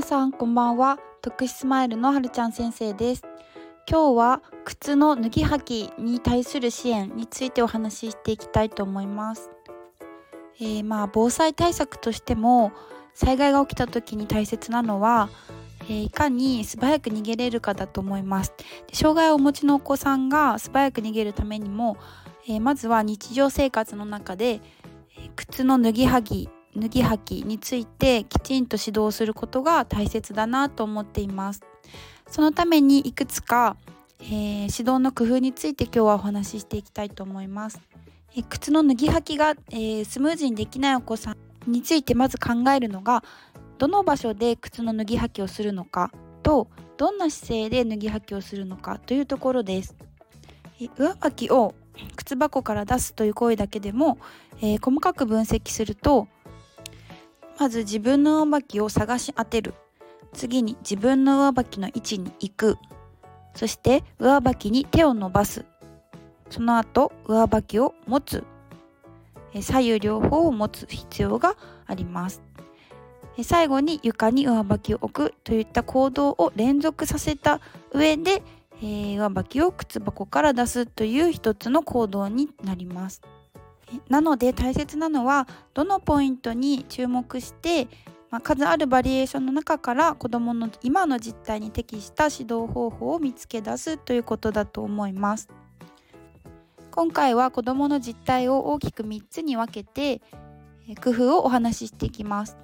皆さんこんばんは。特殊スマイルのはるちゃん先生です。今日は靴の脱ぎ履きに対する支援についてお話ししていきたいと思います、えー、まあ防災対策としても災害が起きた時に大切なのは、え、いかに素早く逃げれるかだと思います。で障害をお持ちのお子さんが素早く逃げるためにも、えー、まずは日常生活の中で、え靴の脱ぎ履き脱ぎ履きについてきちんと指導することが大切だなと思っています。そのためにいくつか、えー、指導の工夫について今日はお話ししていきたいと思います、えー、靴の脱ぎ履きが、えー、スムーズにできないお子さんについてまず考えるのがどの場所で靴の脱ぎ履きをするのかとどんな姿勢で脱ぎ履きをするのかというところです、え上履きを靴箱から出すという行為だけでも、え細かく分析するとまず自分の上履きを探し当てる。次に自分の上履きの位置に行く。そして上履きに手を伸ばす。その後上履きを持つ。左右両方を持つ必要があります。最後に床に上履きを置くといった行動を連続させた上で、えー、上履きを靴箱から出すという一つの行動になります。なので大切なのはどのポイントに注目して、まあ、数あるバリエーションの中から子どもの今の実態に適した指導方法を見つけ出すということだと思います。今回は子どもの実態を大きく3つに分けて工夫をお話ししていきます。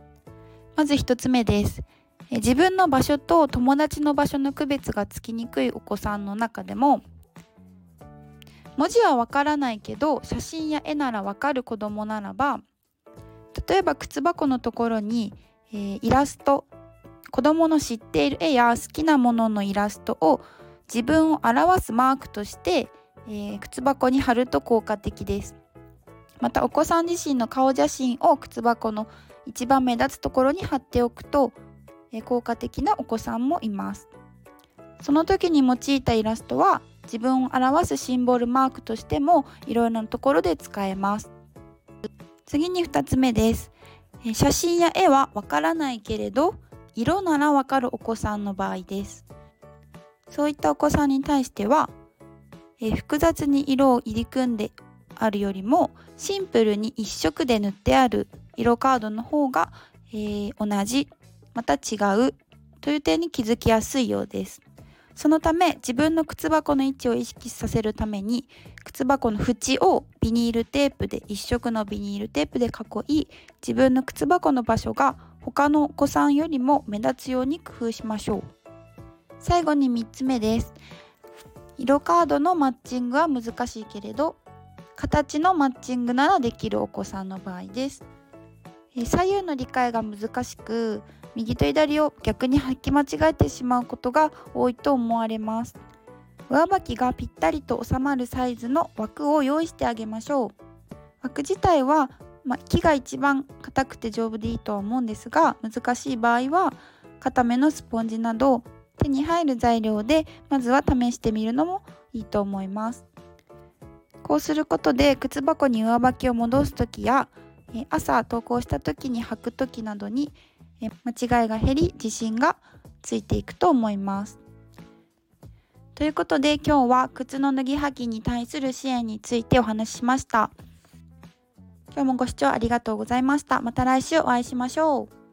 まず1つ目です。自分の場所と友達の場所の区別がつきにくいお子さんの中でも文字はわからないけど写真や絵ならわかる子供ならば例えば靴箱のところに、えー、イラスト子供の知っている絵や好きなもののイラストを自分を表すマークとして、えー、靴箱に貼ると効果的です。またお子さん自身の顔写真を靴箱の一番目立つところに貼っておくと、えー、効果的なお子さんもいます。その時に用いたイラストは自分を表すシンボルマークとしてもいろいろなところで使えます。次に2つ目です。写真や絵はわからないけれど色ならわかるお子さんの場合です。そういったお子さんに対してはえ複雑に色を入り組んであるよりもシンプルに一色で塗ってある色カードの方が、えー、同じまた違うという点に気づきやすいようです。そのため自分の靴箱の位置を意識させるために靴箱の縁をビニールテープで一色のビニールテープで囲い自分の靴箱の場所が他のお子さんよりも目立つように工夫しましょう。最後に3つ目です。色カードのマッチングは難しいけれど形のマッチングならできるお子さんの場合です。左右の理解が難しく右と左を逆に履き間違えてしまうことが多いと思われます。上履きがぴったりと収まるサイズの枠を用意してあげましょう。枠自体は、まあ、木が一番硬くて丈夫でいいとは思うんですが難しい場合は固めのスポンジなど手に入る材料でまずは試してみるのもいいと思います。こうすることで靴箱に上履きを戻す時や朝投稿した時に履く時などに間違いが減り自信がついていくと思います。ということで今日は靴の脱ぎ履きに対する支援についてお話ししました。今日もご視聴ありがとうございました。また来週お会いしましょう。